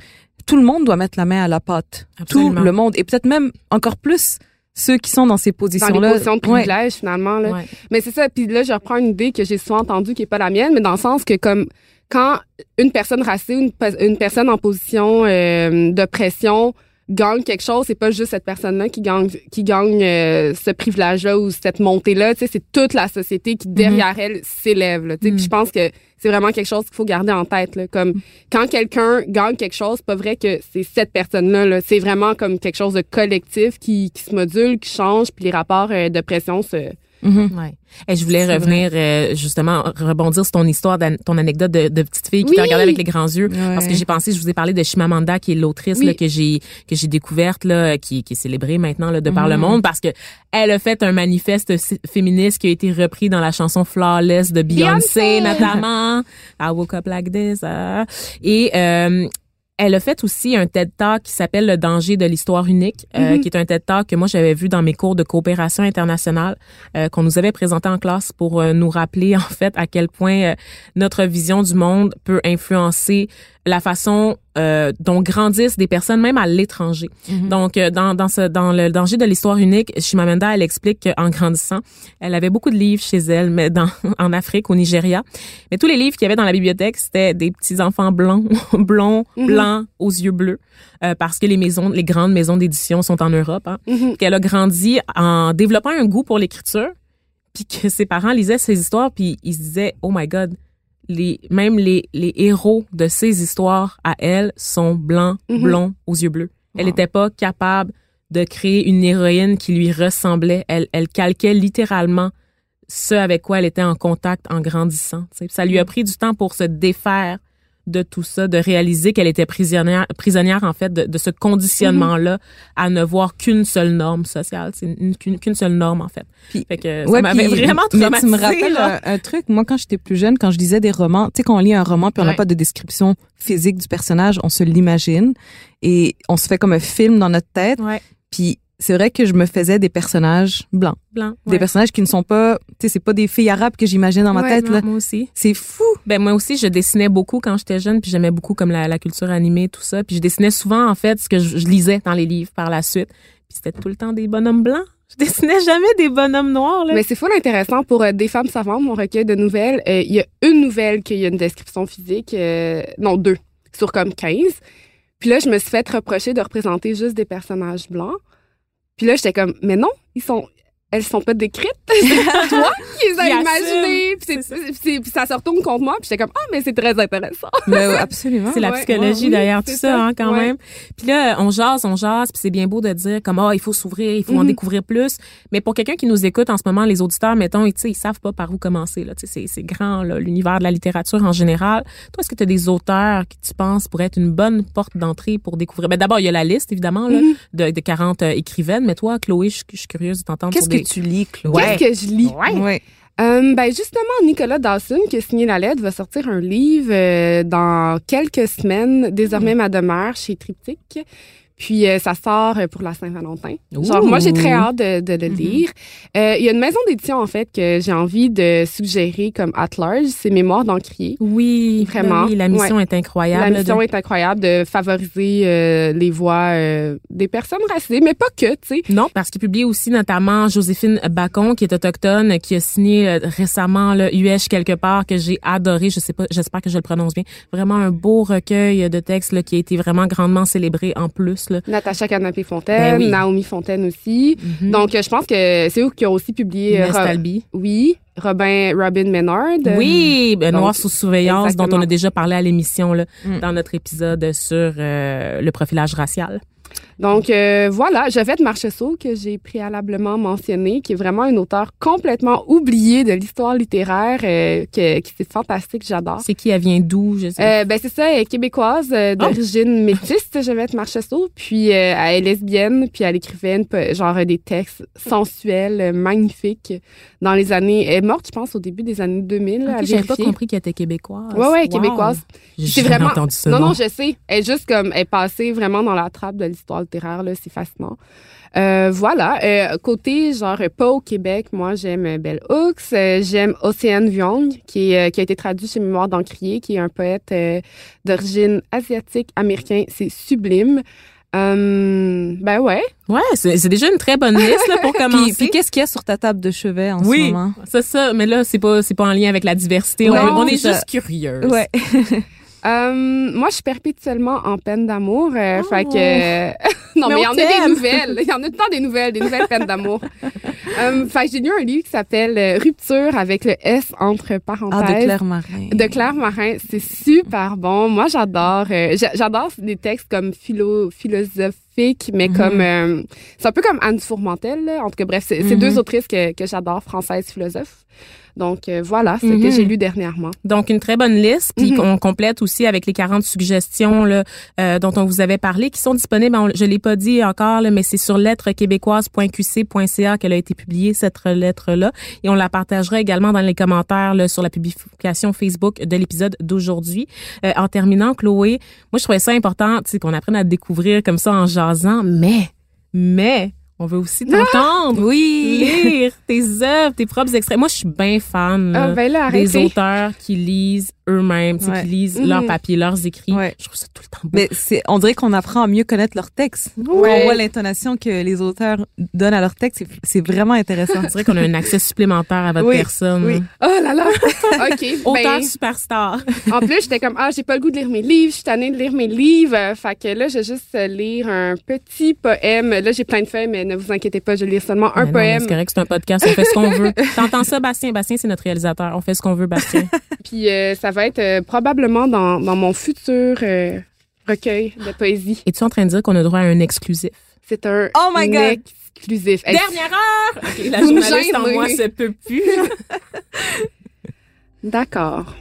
Tout le monde doit mettre la main à la pâte. Absolument. Tout le monde et peut-être même encore plus ceux qui sont dans ces Dans positions les positions de privilège, finalement, là. Ouais. Mais c'est ça. Puis là, je reprends une idée que j'ai souvent entendue qui est pas la mienne, mais dans le sens que comme quand une personne racée, une, pe- une personne en position euh, de pression gagne quelque chose, c'est pas juste cette personne-là qui gagne qui gagne euh, ce privilège-là ou cette montée-là. Tu sais, c'est toute la société qui derrière elle s'élève. là, Tu sais. Puis je pense que c'est vraiment quelque chose qu'il faut garder en tête. Là, comme quand quelqu'un gagne quelque chose, c'est pas vrai que c'est cette personne-là. Là, c'est vraiment comme quelque chose de collectif qui, qui se module, qui change, puis les rapports euh, de pression se Mhm. Ouais. Et je voulais revenir euh, justement rebondir sur ton histoire, ton anecdote de, de petite fille qui Oui. t'a regardé avec les grands yeux, parce que j'ai pensé, je vous ai parlé de Chimamanda qui est l'autrice Oui. là, que j'ai que j'ai découverte là, qui, qui est célébrée maintenant là, de par le Mhm. monde, parce que elle a fait un manifeste féministe qui a été repris dans la chanson Flawless de Beyoncé, Beyoncé. notamment. I woke up like this. ah. Et euh, elle a fait aussi un TED Talk qui s'appelle Le danger de l'histoire unique, euh, Mhm. qui est un TED Talk que moi j'avais vu dans mes cours de coopération internationale, euh, qu'on nous avait présenté en classe pour euh, nous rappeler en fait à quel point notre vision du monde peut influencer la façon euh, dont grandissent des personnes même à l'étranger. Mhm. Donc euh, dans dans ce dans le danger de l'histoire unique, Chimamanda elle explique qu'en grandissant, elle avait beaucoup de livres chez elle mais dans en Afrique au Nigeria. Mais tous les livres qu'il y avait dans la bibliothèque, c'était des petits enfants blonds, blonds, Mhm. blancs aux yeux bleus euh, parce que les maisons les grandes maisons d'édition sont en Europe hein Mhm. qu'elle a grandi en développant un goût pour l'écriture, puis que ses parents lisaient ses histoires, puis ils se disaient oh my god, les même les les héros de ces histoires à elle sont blancs, Mhm. blonds aux yeux bleus. Elle n'était pas capable de créer une héroïne qui lui ressemblait. Elle elle calquait littéralement ce avec quoi elle était en contact en grandissant. Ça lui a pris du temps pour se défaire de tout ça, de réaliser qu'elle était prisonnière, prisonnière en fait de, ce conditionnement-là à ne voir qu'une seule norme sociale, c'est qu'une seule norme en fait. fait que ça m'avait vraiment tu me rappelles un, truc, moi quand j'étais plus jeune, quand je lisais des romans, tu sais quand on lit un roman puis on n'a pas de description physique du personnage, on se l'imagine et on se fait comme un film dans notre tête. Ouais. Puis c'est vrai que je me faisais des personnages blancs. Blancs. Des personnages qui ne sont pas, tu sais, c'est pas des filles arabes que j'imagine dans ma tête, là. Moi aussi. C'est fou. Ben, moi aussi, je dessinais beaucoup quand j'étais jeune, puis j'aimais beaucoup comme la, culture animée, tout ça. Puis je dessinais souvent, en fait, ce que je, lisais dans les livres par la suite. Puis c'était tout le temps des bonhommes blancs. Je dessinais jamais des bonhommes noirs, là. Mais c'est fou intéressant pour euh, Des femmes savantes, mon recueil de nouvelles. Euh, il y a une nouvelle qui a une description physique, euh, non, deux, sur comme 15. Puis là, je me suis fait reprocher de représenter juste des personnages blancs. Puis là, j'étais comme, mais non, ils sont, elles sont pas décrites. C'est toi qui les as imaginées. Puis, ça se retourne contre moi. Puis j'étais comme, ah, mais c'est très intéressant. Mais absolument. C'est la psychologie derrière tout ça, hein, quand même. Puis là, on jase, on jase. Puis c'est bien beau de dire comme, ah, il faut s'ouvrir, il faut en mm-hmm. découvrir plus. Mais pour quelqu'un qui nous écoute en ce moment, les auditeurs, mettons, ils, ils savent pas par où commencer. Là, c'est, grand, l'univers de la littérature en général. Toi, est-ce que tu as des auteurs qui tu penses pourraient être une bonne porte d'entrée pour découvrir? Ben, d'abord, il y a la liste, évidemment, là, mm-hmm. de, 40 euh, écrivaines. Mais toi, Chloé, je, suis curieuse de t'entendre tu lis, Chloé? Qu'est-ce que je lis? Ouais. Euh, ben justement, Nicolas Dawson, qui a signé la lettre, va sortir un livre euh, dans quelques semaines, désormais mm. ma demeure, chez Triptyque. Puis euh, ça sort euh, pour la Saint-Valentin. Genre moi j'ai très hâte de, de le mm-hmm. lire. Euh, il y a une maison d'édition en fait que j'ai envie de suggérer comme at large, c'est Mémoire d'Encrier. Oui, vraiment. Oui, la mission est incroyable. La mission est incroyable de favoriser les voix des personnes racisées, mais pas que, tu sais. Non, parce qu'il publie aussi notamment Joséphine Bacon qui est autochtone, qui a signé récemment le UH quelque part que j'ai adoré. Je sais pas, j'espère que je le prononce bien. Vraiment un beau recueil de textes là, qui a été vraiment grandement célébré en plus Natacha Canapé-Fontaine, ben Naomi Fontaine aussi. Mhm. Donc, je pense que c'est eux qui ont aussi publié... Euh, oui. Robin, Robin Ménard. Oui, ben, Noir sous surveillance, dont on a déjà parlé à l'émission là, mm. dans notre épisode sur euh, le profilage racial. Donc euh, voilà, Jovette Marcheseau que j'ai préalablement mentionné, qui est vraiment une auteure complètement oubliée de l'histoire littéraire, euh, qui, qui c'est fantastique, j'adore. C'est qui elle vient d'où je sais. Euh, ben c'est ça, elle est québécoise oh! d'origine métisse, Jovette Marcheseau, puis elle est lesbienne, puis elle écrivait genre des textes sensuels, magnifiques dans les années. Elle est morte, je pense, au début des années 2000. Okay, J'avais pas compris qu'elle était québécoise. Ouais ouais, québécoise. J'ai vraiment entendu ça. Non non, je sais. Elle est juste comme elle est passée vraiment dans la trappe de l'histoire littéraire là, c'est fascinant. Euh, voilà. Euh, côté genre pas au Québec, moi j'aime Bell Hooks, euh, j'aime Océane Vuong qui est, qui a été traduit chez Mémoire d'Encrier, qui est un poète d'origine asiatique américain. C'est sublime. ben ouais. Ouais, c'est déjà une très bonne liste là, pour commencer. puis, qu'est-ce qu'il y a sur ta table de chevet en ce moment Oui, c'est ça. Mais là, c'est pas c'est pas en lien avec la diversité. on, est juste curieux. Ouais. Euh, moi, je suis perpétuellement en peine d'amour. Euh, Fait que non, mais il y en a des nouvelles. Il y en a tout le temps des nouvelles, des nouvelles peines d'amour. euh, fait que j'ai lu un livre qui s'appelle Rupture avec le S entre parenthèses. Ah, de Claire Marin. De Claire Marin, c'est super bon. Moi, j'adore. Euh, j'adore des textes comme philo philosophiques, mais mhm. comme c'est un peu comme Anne Fourmentel. Là. En tout cas, bref, c'est mhm. deux autrices que, que j'adore, françaises philosophes. Donc euh, voilà, ce que j'ai mhm. lu dernièrement. Donc une très bonne liste, puis on complète aussi avec les 40 suggestions là, euh, dont on vous avait parlé, qui sont disponibles. je l'ai pas dit encore, là, mais c'est sur lettres-québécoises.qc.ca qu'elle a été publiée cette lettre là, et on la partagera également dans les commentaires là, sur la publication Facebook de l'épisode d'aujourd'hui. Euh, en terminant, Chloé, moi je trouvais ça important, qu'on apprenne à découvrir comme ça en jasant, mais mais on veut aussi t'entendre. Oui. Lire tes œuvres, tes propres extraits. Moi, je suis bien fan ah, ben des auteurs qui lisent eux-mêmes, qui lisent leurs mhm. papiers, leurs écrits. Je trouve ça tout le temps beau. Mais c'est, on dirait qu'on apprend à mieux connaître leurs textes. On voit l'intonation que les auteurs donnent à leurs textes. C'est, vraiment intéressant. C'est vrai qu'on a un accès supplémentaire à votre personne. Oui. Oh là là. OK. Auteur ben, superstar. en plus, j'étais comme, ah, j'ai pas le goût de lire mes livres. Je suis tannée de lire mes livres. Fait que là, je vais juste lire un petit poème. Là, j'ai plein de feuilles, mais ne vous inquiétez pas, je lis seulement un poème. C'est correct, c'est un podcast. On fait ce qu'on veut. T'entends ça, Bastien? Bastien, c'est notre réalisateur. On fait ce qu'on veut, Bastien. Puis euh, ça va être euh, probablement dans, dans, mon futur euh, recueil de poésie. Es-tu en train de dire qu'on a droit à un exclusif? C'est un oh my God. exclusif. Dernière heure! la journaliste en moi se peut plus. D'accord.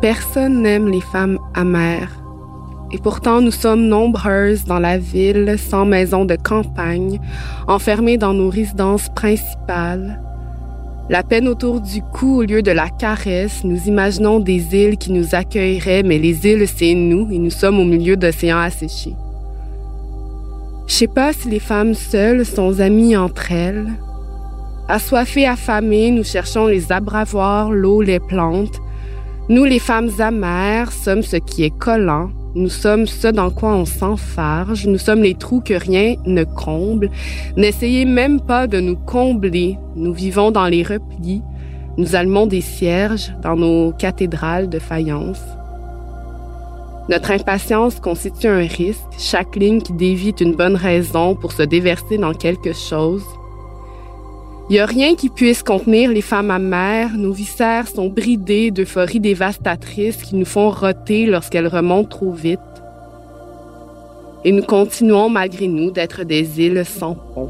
Personne n'aime les femmes amères. Et pourtant, nous sommes nombreuses dans la ville, sans maison de campagne, enfermées dans nos résidences principales. La peine autour du cou au lieu de la caresse, nous imaginons des îles qui nous accueilleraient, mais les îles, c'est nous, et nous sommes au milieu d'océans asséchés. Je sais pas si les femmes seules sont amies entre elles. Assoiffées, affamées, nous cherchons les abravoirs, l'eau, les plantes. Nous, les femmes amères, sommes ce qui est collant, nous sommes ce dans quoi on s'enfarge. Nous sommes les trous que rien ne comble. N'essayez même pas de nous combler. Nous vivons dans les replis. Nous allumons des cierges dans nos cathédrales de faïence. Notre impatience constitue un risque. Chaque ligne qui dévie une bonne raison pour se déverser dans quelque chose. Il n'y a rien qui puisse contenir les femmes amères. Nos viscères sont bridés d'euphorie dévastatrices qui nous font roter lorsqu'elles remontent trop vite. Et nous continuons malgré nous d'être des îles sans pont.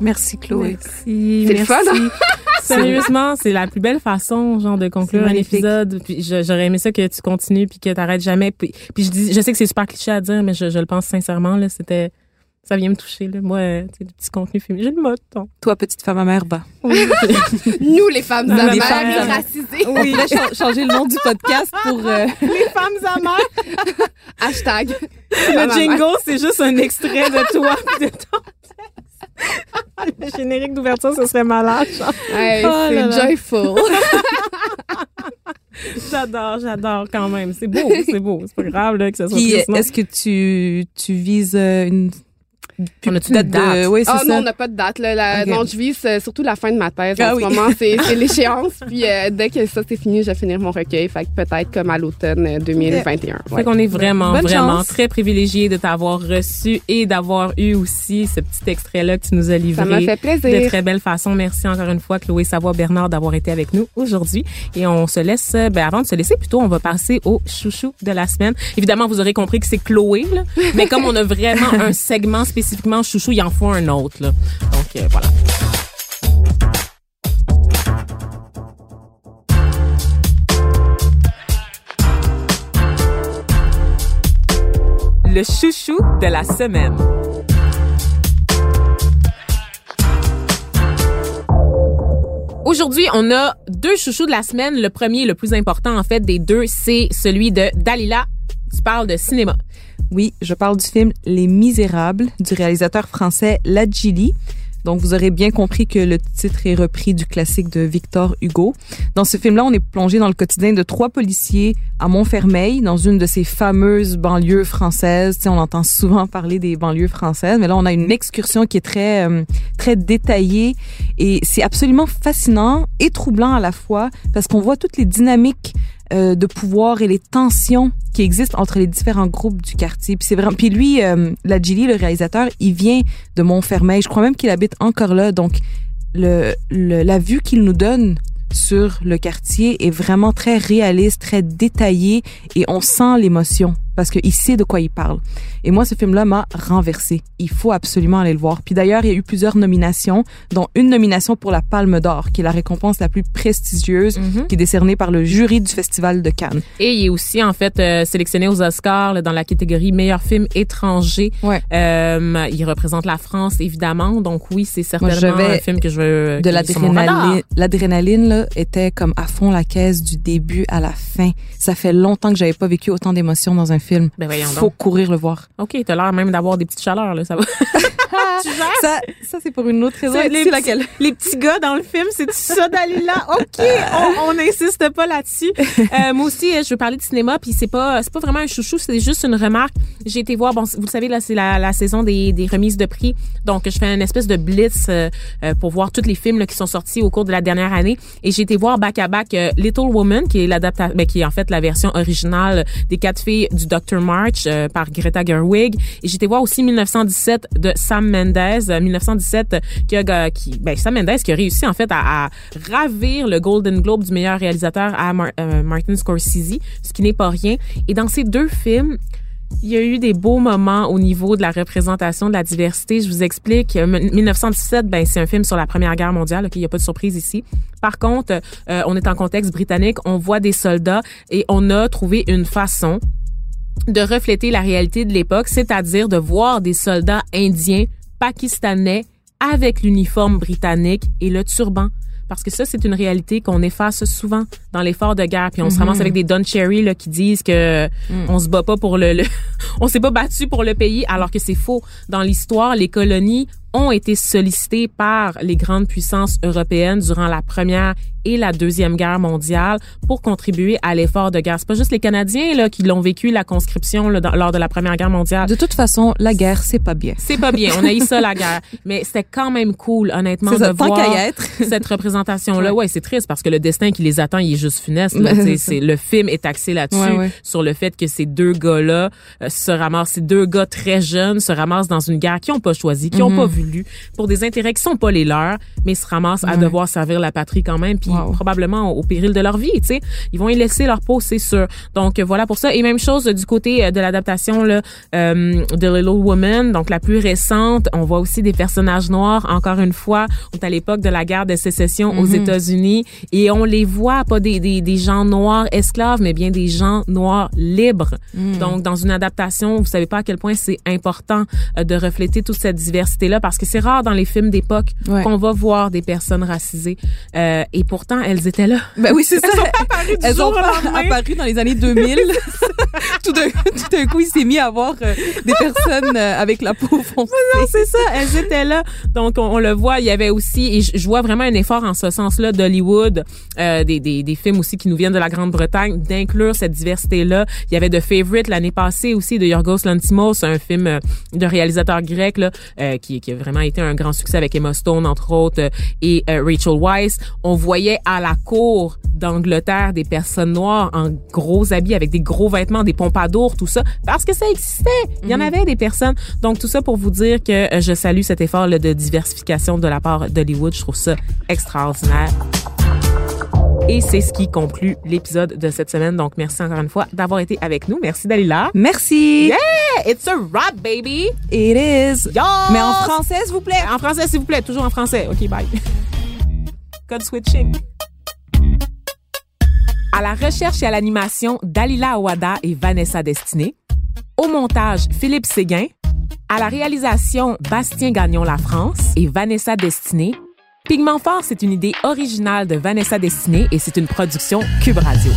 Merci Chloé. Merci. C'est le fun, hein? Sérieusement, c'est la plus belle façon, genre, de conclure un épisode. Puis je- j'aurais aimé ça que tu continues puis que t'arrêtes jamais. Puis, puis je dis, je sais que c'est super cliché à dire, mais je, je le pense sincèrement, là. C'était, ça vient me toucher, là. Moi, euh, tu sais, du petit contenu féminin. J'ai le mode, ton. Toi, petite femme amère, va. Nous, les femmes Les amères femmes et amères. racisées. On pourrait cha- changer le nom du podcast pour... euh, Les femmes amères. Hashtag. Le jingle, c'est juste un extrait de toi pis de ton. Le générique d'ouverture, ce serait malade. Hey, Oh c'est joyful. J'adore, j'adore quand même. C'est beau, c'est beau. C'est pas grave, là, que ça soit non? est-ce que tu, tu vises euh, une... On a-tu date? Oui, c'est Ah ça. non, on n'a pas de date. Là. La. Non, je vise euh, surtout la fin de ma thèse. Ah en oui. ce moment, c'est c'est l'échéance. Puis euh, dès que ça, c'est fini, je vais finir mon recueil. Fait que peut-être comme à l'automne euh, 2021. Fait Ouais. qu'on est vraiment, Bonne vraiment chance. très privilégiés de t'avoir reçu et d'avoir eu aussi ce petit extrait-là que tu nous as livré. Ça m'a fait De plaisir. très belle façon. Merci encore une fois, Chloé Savoie-Bernard, d'avoir été avec nous aujourd'hui. Et on se laisse, euh, ben, avant de se laisser, plutôt, on va passer au chouchou de la semaine. Évidemment, vous aurez compris que c'est Chloé, là. Mais comme on a vraiment un segment spécifiquement chouchou, il en faut un autre. Donc, euh, voilà. Le chouchou de la semaine. Aujourd'hui, on a deux chouchous de la semaine. Le premier, le plus important en fait des deux, c'est celui de Dalila. Tu parles de cinéma. Oui, je parle du film Les Misérables du réalisateur français Ladjili. Donc, vous aurez bien compris que le titre est repris du classique de Victor Hugo. Dans ce film-là, on est plongé dans le quotidien de trois policiers à Montfermeil, dans une de ces fameuses banlieues françaises. Tu on entend souvent parler des banlieues françaises, mais là, on a une excursion qui est très, euh, très détaillée et c'est absolument fascinant et troublant à la fois parce qu'on voit toutes les dynamiques euh, de pouvoir et les tensions qui existent entre les différents groupes du quartier. Puis c'est vraiment. Puis lui, euh, Ladjili, le réalisateur, il vient de Montfermeil. Je crois même qu'il habite encore là. Donc le, le la vue qu'il nous donne sur le quartier est vraiment très réaliste, très détaillée et on sent l'émotion parce qu'il sait de quoi il parle. Et moi, ce film-là m'a renversé. Il faut absolument aller le voir. Puis d'ailleurs, il y a eu plusieurs nominations, dont une nomination pour la Palme d'Or, qui est la récompense la plus prestigieuse, qui est décernée par le jury du Festival de Cannes. Et il est aussi en fait euh, sélectionné aux Oscars là, dans la catégorie meilleur film étranger. Ouais. Euh, il représente la France évidemment, donc oui, c'est certainement un film que je veux. de l'adrénaline. L'adrénaline était comme à fond la caisse du début à la fin. Ça fait longtemps que j'avais pas vécu autant d'émotions dans un film. Ben voyons Faut donc. courir le voir. Ok, t'as l'air même d'avoir des petites chaleurs là, ça va. tu? Ça, ça c'est pour une autre raison. Les laquelle? Les petits gars dans le film, c'est ça Dalila? OK, on n'insiste pas là-dessus. Euh, moi aussi, euh, je veux parler de cinéma puis c'est pas c'est pas vraiment un chouchou, c'est juste une remarque. J'ai été voir bon, vous le savez là, c'est la, la saison des, des remises de prix. Donc je fais une espèce de blitz euh, euh, pour voir tous les films là, qui sont sortis au cours de la dernière année et j'ai été voir back à back euh, Little Woman qui est l'adaptation ben, qui est en fait la version originale des quatre filles du Dr March euh, par Greta Gerwig et été voir aussi 1917 de Sam Mendes, euh, 1917 euh, qui a qui ben Sam Mendes qui a réussi en fait à, ravir le Golden Globe du meilleur réalisateur à Mar- euh, Martin Scorsese, ce qui n'est pas rien. Et dans ces deux films, Il y a eu des beaux moments au niveau de la représentation de la diversité. Je vous explique. 1917, ben c'est un film sur la Première Guerre mondiale. Ok, il n'y a pas de surprise ici. Par contre, euh, on est en contexte britannique. On voit des soldats et on a trouvé une façon de refléter la réalité de l'époque, c'est-à-dire de voir des soldats indiens, pakistanais avec l'uniforme britannique et le turban parce que ça, c'est une réalité qu'on efface souvent dans l'effort de guerre. Puis on se mhm. ramasse avec des Don Cherry là, qui disent que mm. on se bat pas pour le, le on s'est pas battu pour le pays, alors que c'est faux. Dans l'histoire, les colonies ont été sollicités par les grandes puissances européennes durant la première et la deuxième guerre mondiale pour contribuer à l'effort de guerre. C'est pas juste les Canadiens là qui l'ont vécu la conscription là, lors de la première guerre mondiale. De toute façon, la guerre c'est pas bien. C'est pas bien. On a eu ça la guerre, mais c'était quand même cool honnêtement de voir cette représentation là. Ouais, c'est triste parce que le destin qui les attend, il est juste funeste. c'est le film est axé là-dessus sur le fait que ces deux gars là euh, se ramassent, ces deux gars très jeunes se ramassent dans une guerre qu'ils ont pas choisi, qui ont pas vu pour des intérêts qui sont pas les leurs, mais se ramassent à devoir servir la patrie quand même, puis probablement au, péril de leur vie, tu sais. Ils vont y laisser leur peau, c'est sûr. Donc voilà pour ça. Et même chose du côté euh, de l'adaptation là, euh, de Little Woman, donc la plus récente. On voit aussi des personnages noirs. Encore une fois, on est à l'époque de la guerre de sécession aux mm-hmm. États-Unis et on les voit pas des, des, des, gens noirs esclaves, mais bien des gens noirs libres. Mm. Donc dans une adaptation, vous savez pas à quel point c'est important euh, de refléter toute cette diversité là parce que c'est rare dans les films d'époque qu'on va voir des personnes racisées. Euh, et pourtant, elles étaient là. Ben oui, c'est ça. Elles sont pas apparues du elles jour ont pas apparu dans les années 2000. tout d'un coup, il s'est mis à voir euh, des personnes euh, avec la peau foncée. non, c'est ça. Elles étaient là. Donc, on, le voit. Il y avait aussi, et je, vois vraiment un effort en ce sens-là d'Hollywood, euh, des, des, des films aussi qui nous viennent de la Grande-Bretagne, d'inclure cette diversité-là. Il y avait The Favorite l'année passée aussi de Yorgos Lanthimos, un film de réalisateur grec là, qui, qui vraiment été un grand succès avec Emma Stone, entre autres, euh, et euh, Rachel Weisz. On voyait à la cour d'Angleterre des personnes noires en gros habits avec des gros vêtements, des pompadours, tout ça, parce que ça existait. Il y en mhm. avait des personnes. Donc, tout ça pour vous dire que euh, je salue cet effort de diversification de la part d'Hollywood. Je trouve ça extraordinaire. Et c'est ce qui conclut l'épisode de cette semaine. Donc, merci encore une fois d'avoir été avec nous. Merci Dalila. Merci. Yeah! It's a rap, baby! It is. Mais en français, s'il vous plaît. En français, s'il vous plaît. Toujours en français. OK, bye. Code switching. À la recherche et à l'animation, Dalila Awada et Vanessa Destiné. Au montage, Philippe Séguin. À la réalisation, Bastien Gagnon La France et Vanessa Destiné. Pigment Fort, c'est une idée originale de Vanessa Destiné et c'est une production Cube Radio.